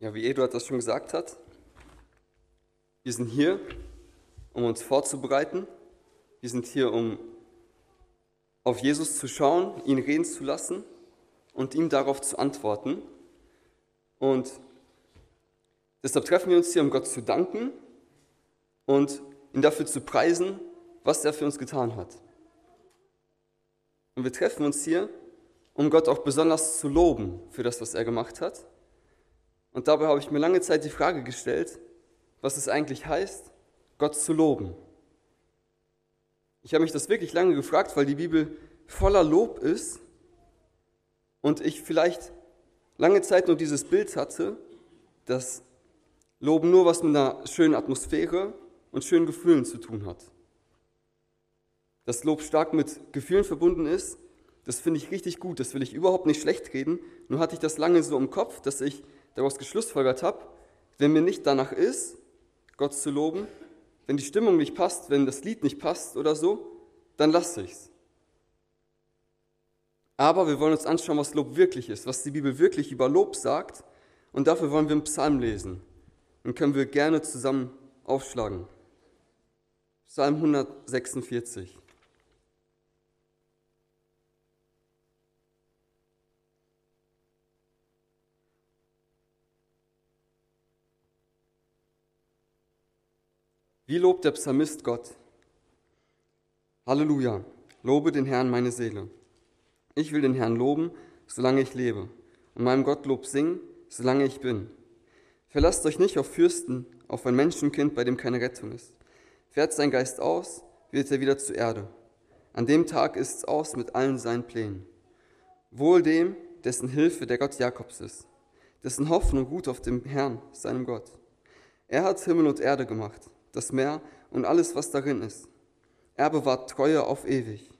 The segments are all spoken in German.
Ja, wie Eduard das schon gesagt hat, wir sind hier, um uns vorzubereiten. Wir sind hier, um auf Jesus zu schauen, ihn reden zu lassen und ihm darauf zu antworten. Und deshalb treffen wir uns hier, um Gott zu danken und ihn dafür zu preisen, was er für uns getan hat. Und wir treffen uns hier, um Gott auch besonders zu loben für das, was er gemacht hat und dabei habe ich mir lange Zeit die Frage gestellt, was es eigentlich heißt, Gott zu loben. Ich habe mich das wirklich lange gefragt, weil die Bibel voller Lob ist und ich vielleicht lange Zeit nur dieses Bild hatte, dass Loben nur was mit einer schönen Atmosphäre und schönen Gefühlen zu tun hat. Dass Lob stark mit Gefühlen verbunden ist, das finde ich richtig gut, das will ich überhaupt nicht schlecht reden. Nur hatte ich das lange so im Kopf, dass ich daraus geschlussfolgert habe, wenn mir nicht danach ist, Gott zu loben, wenn die Stimmung nicht passt, wenn das Lied nicht passt oder so, dann lasse ich's. Aber wir wollen uns anschauen, was Lob wirklich ist, was die Bibel wirklich über Lob sagt. Und dafür wollen wir einen Psalm lesen. Den können wir gerne zusammen aufschlagen. Psalm 146. Wie lobt der Psalmist Gott? Halleluja, lobe den Herrn meine Seele. Ich will den Herrn loben, solange ich lebe, und meinem Gott Lob singen, solange ich bin. Verlasst euch nicht auf Fürsten, auf ein Menschenkind, bei dem keine Rettung ist. Fährt sein Geist aus, wird er wieder zur Erde. An dem Tag ist's aus mit allen seinen Plänen. Wohl dem, dessen Hilfe der Gott Jakobs ist, dessen Hoffnung ruht auf dem Herrn, seinem Gott. Er hat Himmel und Erde gemacht das Meer und alles, was darin ist. Er bewahrt Treue auf ewig.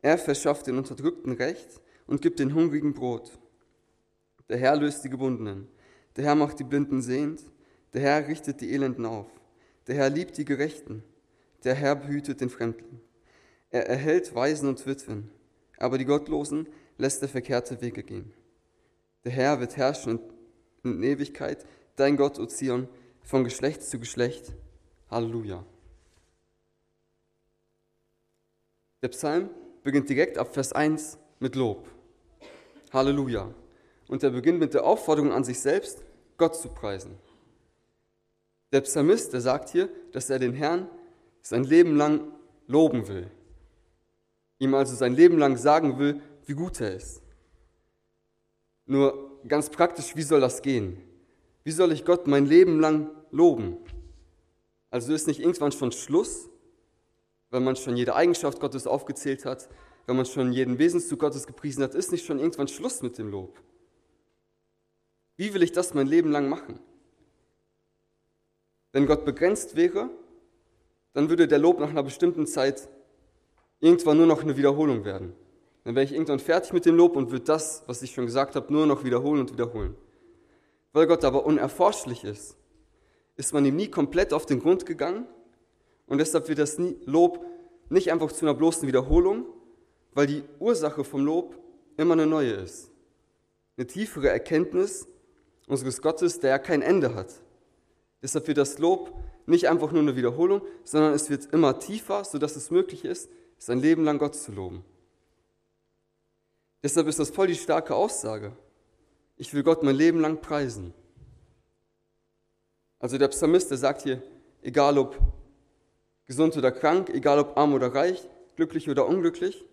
Er verschafft den Unterdrückten Recht und gibt den Hungrigen Brot. Der Herr löst die Gebundenen. Der Herr macht die Blinden sehend. Der Herr richtet die Elenden auf. Der Herr liebt die Gerechten. Der Herr behütet den Fremdling. Er erhält Waisen und Witwen, aber die Gottlosen lässt er verkehrte Wege gehen. Der Herr wird herrschen in Ewigkeit, dein Gott, O Zion, von Geschlecht zu Geschlecht. Halleluja. Der Psalm beginnt direkt ab Vers 1 mit Lob. Halleluja. Und er beginnt mit der Aufforderung an sich selbst, Gott zu preisen. Der Psalmist, der sagt hier, dass er den Herrn sein Leben lang loben will. Ihm also sein Leben lang sagen will, wie gut er ist. Nur ganz praktisch, wie soll das gehen? Wie soll ich Gott mein Leben lang loben? Also ist nicht irgendwann schon Schluss, wenn man schon jede Eigenschaft Gottes aufgezählt hat, wenn man schon jeden Wesenszug Gottes gepriesen hat, ist nicht schon irgendwann Schluss mit dem Lob. Wie will ich das mein Leben lang machen? Wenn Gott begrenzt wäre, dann würde der Lob nach einer bestimmten Zeit irgendwann nur noch eine Wiederholung werden. Dann wäre ich irgendwann fertig mit dem Lob und würde das, was ich schon gesagt habe, nur noch wiederholen und wiederholen. Weil Gott aber unerforschlich ist, ist man ihm nie komplett auf den Grund gegangen und deshalb wird das Lob nicht einfach zu einer bloßen Wiederholung, weil die Ursache vom Lob immer eine neue ist. Eine tiefere Erkenntnis unseres Gottes, der ja kein Ende hat. Deshalb wird das Lob nicht einfach nur eine Wiederholung, sondern es wird immer tiefer, sodass es möglich ist, sein Leben lang Gott zu loben. Deshalb ist das voll die starke Aussage. Ich will Gott mein Leben lang preisen. Also der Psalmist, der sagt hier, egal ob gesund oder krank, egal ob arm oder reich, glücklich oder unglücklich,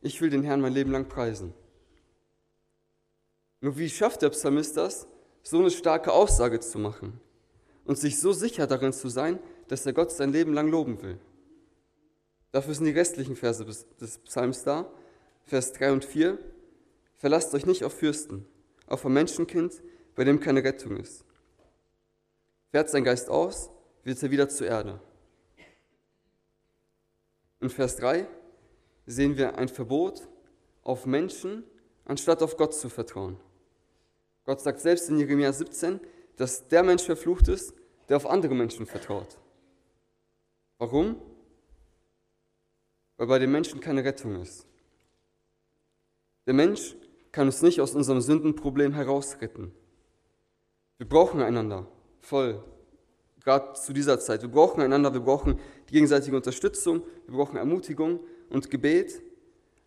ich will den Herrn mein Leben lang preisen. Nur wie schafft der Psalmist das, so eine starke Aussage zu machen und sich so sicher darin zu sein, dass er Gott sein Leben lang loben will? Dafür sind die restlichen Verse des Psalms da. Vers 3 und 4. Verlasst euch nicht auf Fürsten, auf ein Menschenkind, bei dem keine Rettung ist. Fährt sein Geist aus, wird er wieder zur Erde. In Vers 3 sehen wir ein Verbot, auf Menschen anstatt auf Gott zu vertrauen. Gott sagt selbst in Jeremia 17, dass der Mensch verflucht ist, der auf andere Menschen vertraut. Warum? Weil bei den Menschen keine Rettung ist. Der Mensch kann uns nicht aus unserem Sündenproblem herausretten. Wir brauchen einander voll, gerade zu dieser Zeit. Wir brauchen einander, wir brauchen die gegenseitige Unterstützung, wir brauchen Ermutigung und Gebet.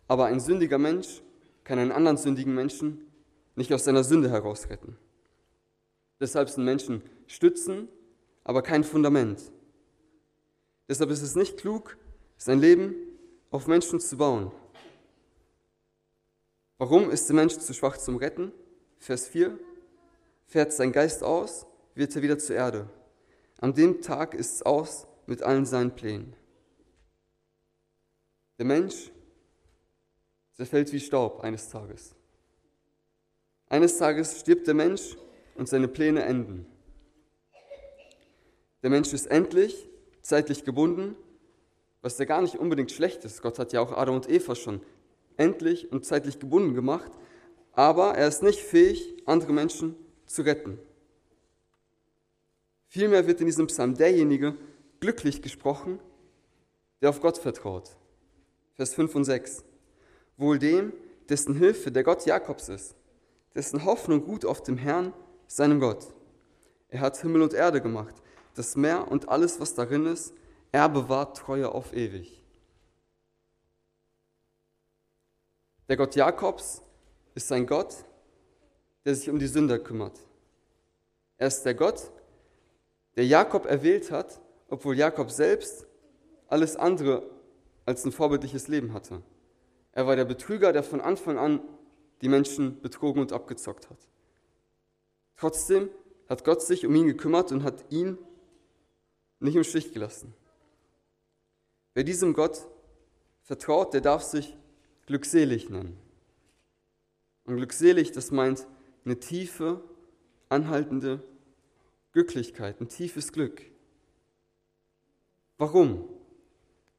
Aber ein sündiger Mensch kann einen anderen sündigen Menschen nicht aus seiner Sünde herausretten. Deshalb sind Menschen Stützen, aber kein Fundament. Deshalb ist es nicht klug, sein Leben auf Menschen zu bauen. Warum ist der Mensch zu schwach zum Retten? Vers 4. Fährt sein Geist aus, wird er wieder zur Erde. An dem Tag ist es aus mit allen seinen Plänen. Der Mensch zerfällt wie Staub eines Tages. Eines Tages stirbt der Mensch und seine Pläne enden. Der Mensch ist endlich zeitlich gebunden, was ja gar nicht unbedingt schlecht ist. Gott hat ja auch Adam und Eva schon endlich und zeitlich gebunden gemacht, aber er ist nicht fähig, andere Menschen zu retten. Vielmehr wird in diesem Psalm derjenige glücklich gesprochen, der auf Gott vertraut. Vers 5 und 6. Wohl dem, dessen Hilfe der Gott Jakobs ist, dessen Hoffnung ruht auf dem Herrn, seinem Gott. Er hat Himmel und Erde gemacht, das Meer und alles, was darin ist. Er bewahrt Treue auf ewig. Der Gott Jakobs ist ein Gott, der sich um die Sünder kümmert. Er ist der Gott, der Jakob erwählt hat, obwohl Jakob selbst alles andere als ein vorbildliches Leben hatte. Er war der Betrüger, der von Anfang an die Menschen betrogen und abgezockt hat. Trotzdem hat Gott sich um ihn gekümmert und hat ihn nicht im Stich gelassen. Wer diesem Gott vertraut, der darf sich glückselig nennen. Und glückselig, das meint eine tiefe, anhaltende Glücklichkeit, ein tiefes Glück. Warum?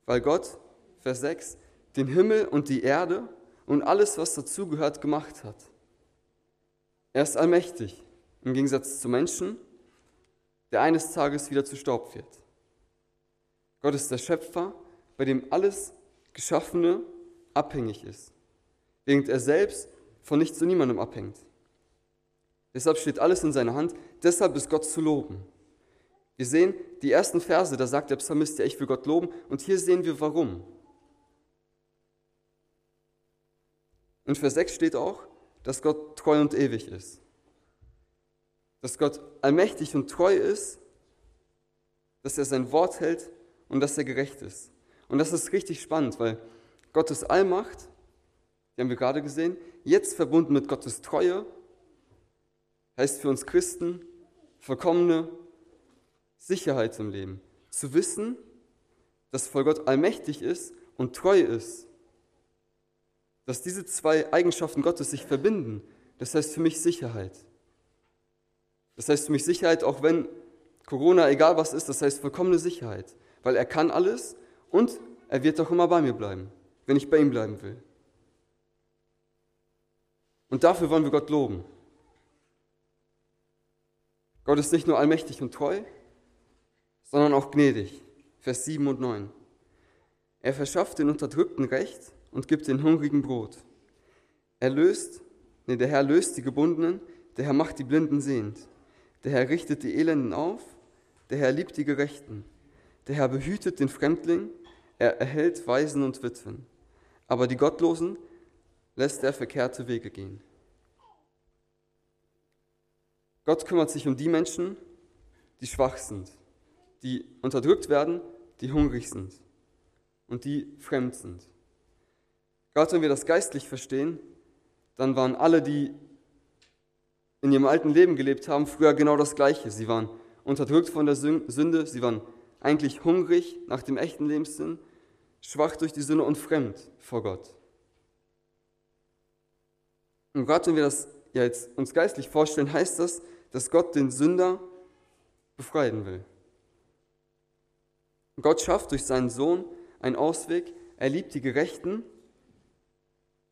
Weil Gott, Vers 6, den Himmel und die Erde und alles, was dazugehört, gemacht hat. Er ist allmächtig, im Gegensatz zu Menschen, der eines Tages wieder zu Staub wird. Gott ist der Schöpfer, bei dem alles Geschaffene abhängig ist, während er selbst von nichts und niemandem abhängt. Deshalb steht alles in seiner Hand, deshalb ist Gott zu loben. Wir sehen die ersten Verse, da sagt der Psalmist ja, ich will Gott loben, und hier sehen wir warum. In Vers 6 steht auch, dass Gott treu und ewig ist. Dass Gott allmächtig und treu ist, dass er sein Wort hält und dass er gerecht ist. Und das ist richtig spannend, weil Gottes Allmacht, die haben wir gerade gesehen, jetzt verbunden mit Gottes Treue, heißt für uns Christen vollkommene Sicherheit im Leben. Zu wissen, dass vor Gott allmächtig ist und treu ist dass diese zwei Eigenschaften Gottes sich verbinden, das heißt für mich Sicherheit. Das heißt für mich Sicherheit, auch wenn Corona egal was ist, das heißt vollkommene Sicherheit, weil er kann alles und er wird auch immer bei mir bleiben, wenn ich bei ihm bleiben will. Und dafür wollen wir Gott loben. Gott ist nicht nur allmächtig und treu, sondern auch gnädig. Vers 7 und 9. Er verschafft den Unterdrückten Recht und gibt den Hungrigen Brot. Er löst, nee, der Herr löst die Gebundenen, der Herr macht die Blinden sehend. Der Herr richtet die Elenden auf, der Herr liebt die Gerechten. Der Herr behütet den Fremdling, er erhält Waisen und Witwen. Aber die Gottlosen lässt er verkehrte Wege gehen. Gott kümmert sich um die Menschen, die schwach sind, die unterdrückt werden, die hungrig sind und die fremd sind. Gerade wenn wir das geistlich verstehen, dann waren alle, die in ihrem alten Leben gelebt haben, früher genau das Gleiche. Sie waren unterdrückt von der Sünde, sie waren eigentlich hungrig nach dem echten Lebenssinn, schwach durch die Sünde und fremd vor Gott. Und gerade wenn wir das jetzt uns geistlich vorstellen, heißt das, dass Gott den Sünder befreien will. Gott schafft durch seinen Sohn einen Ausweg, er liebt die Gerechten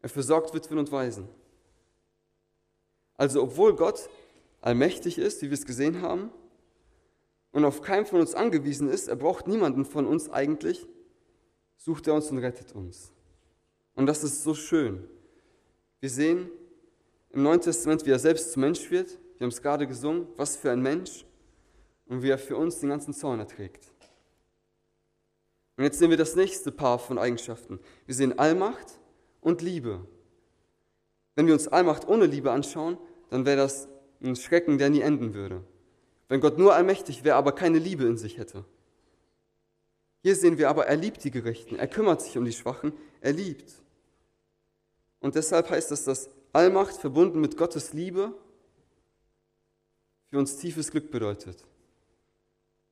er versorgt Witwen und Waisen. Also obwohl Gott allmächtig ist, wie wir es gesehen haben, und auf keinem von uns angewiesen ist, er braucht niemanden von uns eigentlich, sucht er uns und rettet uns. Und das ist so schön. Wir sehen im Neuen Testament, wie er selbst zu Mensch wird, wir haben es gerade gesungen, was für ein Mensch und wie er für uns den ganzen Zorn erträgt. Und jetzt sehen wir das nächste Paar von Eigenschaften. Wir sehen Allmacht und Liebe. Wenn wir uns Allmacht ohne Liebe anschauen, dann wäre das ein Schrecken, der nie enden würde. Wenn Gott nur allmächtig wäre, aber keine Liebe in sich hätte. Hier sehen wir aber, er liebt die Gerechten, er kümmert sich um die Schwachen, er liebt. Und deshalb heißt das, dass Allmacht verbunden mit Gottes Liebe für uns tiefes Glück bedeutet.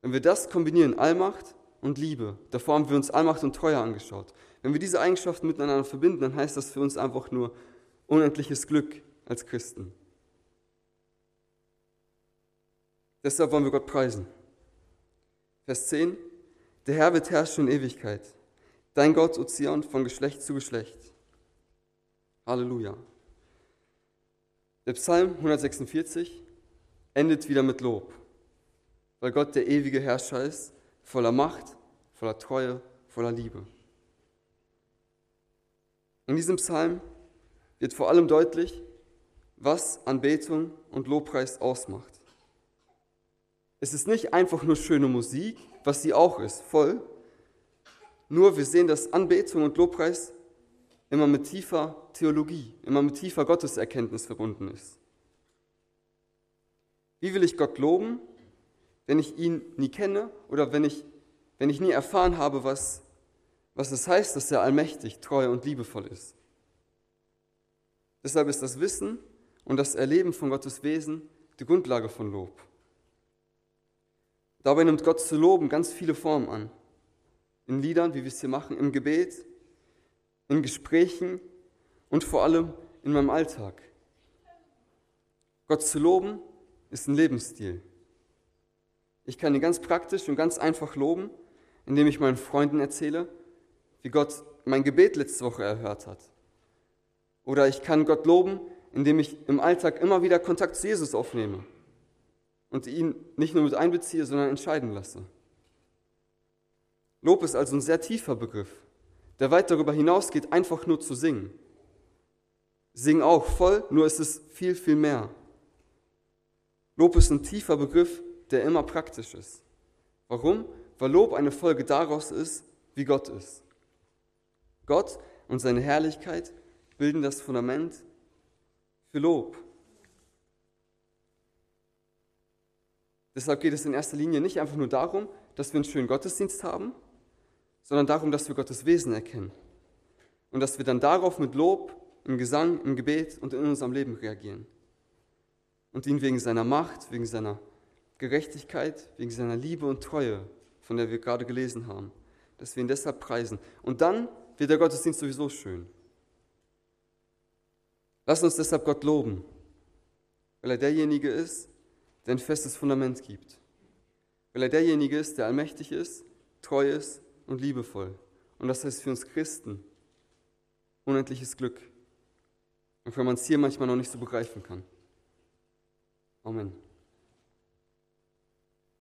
Wenn wir das kombinieren, Allmacht und Liebe, davor haben wir uns Allmacht und Treue angeschaut. Wenn wir diese Eigenschaften miteinander verbinden, dann heißt das für uns einfach nur unendliches Glück als Christen. Deshalb wollen wir Gott preisen. Vers 10. Der Herr wird herrschen in Ewigkeit. Dein Gott, O Zion, von Geschlecht zu Geschlecht. Halleluja. Der Psalm 146 endet wieder mit Lob, weil Gott der ewige Herrscher ist, voller Macht, voller Treue, voller Liebe. In diesem Psalm wird vor allem deutlich, was Anbetung und Lobpreis ausmacht. Es ist nicht einfach nur schöne Musik, was sie auch ist, voll. Nur wir sehen, dass Anbetung und Lobpreis immer mit tiefer Theologie, immer mit tiefer Gotteserkenntnis verbunden ist. Wie will ich Gott loben, wenn ich ihn nie kenne oder wenn ich, wenn ich nie erfahren habe, was, was es heißt, dass er allmächtig, treu und liebevoll ist? Deshalb ist das Wissen und das Erleben von Gottes Wesen die Grundlage von Lob. Dabei nimmt Gott zu loben ganz viele Formen an. In Liedern, wie wir es hier machen, im Gebet, in Gesprächen und vor allem in meinem Alltag. Gott zu loben ist ein Lebensstil. Ich kann ihn ganz praktisch und ganz einfach loben, indem ich meinen Freunden erzähle, wie Gott mein Gebet letzte Woche erhört hat. Oder ich kann Gott loben, indem ich im Alltag immer wieder Kontakt zu Jesus aufnehme und ihn nicht nur mit einbeziehe, sondern entscheiden lasse. Lob ist also ein sehr tiefer Begriff, der weit darüber hinausgeht, einfach nur zu singen. Sing auch voll, nur ist es viel, viel mehr. Lob ist ein tiefer Begriff, der immer praktisch ist. Warum? Weil Lob eine Folge daraus ist, wie Gott ist. Gott und seine Herrlichkeit bilden das Fundament für Lob. Deshalb geht es in erster Linie nicht einfach nur darum, dass wir einen schönen Gottesdienst haben, sondern darum, dass wir Gottes Wesen erkennen und dass wir dann darauf mit Lob, im Gesang, im Gebet und in unserem Leben reagieren und ihn wegen seiner Macht, wegen seiner Gerechtigkeit, wegen seiner Liebe und Treue, von der wir gerade gelesen haben, dass wir ihn deshalb preisen. Und dann wird der Gottesdienst sowieso schön. Lass uns deshalb Gott loben, weil er derjenige ist, der ein festes Fundament gibt. Weil er derjenige ist, der allmächtig ist, treu ist und liebevoll. Und das heißt für uns Christen unendliches Glück. Und wenn man es hier manchmal noch nicht so begreifen kann. Amen.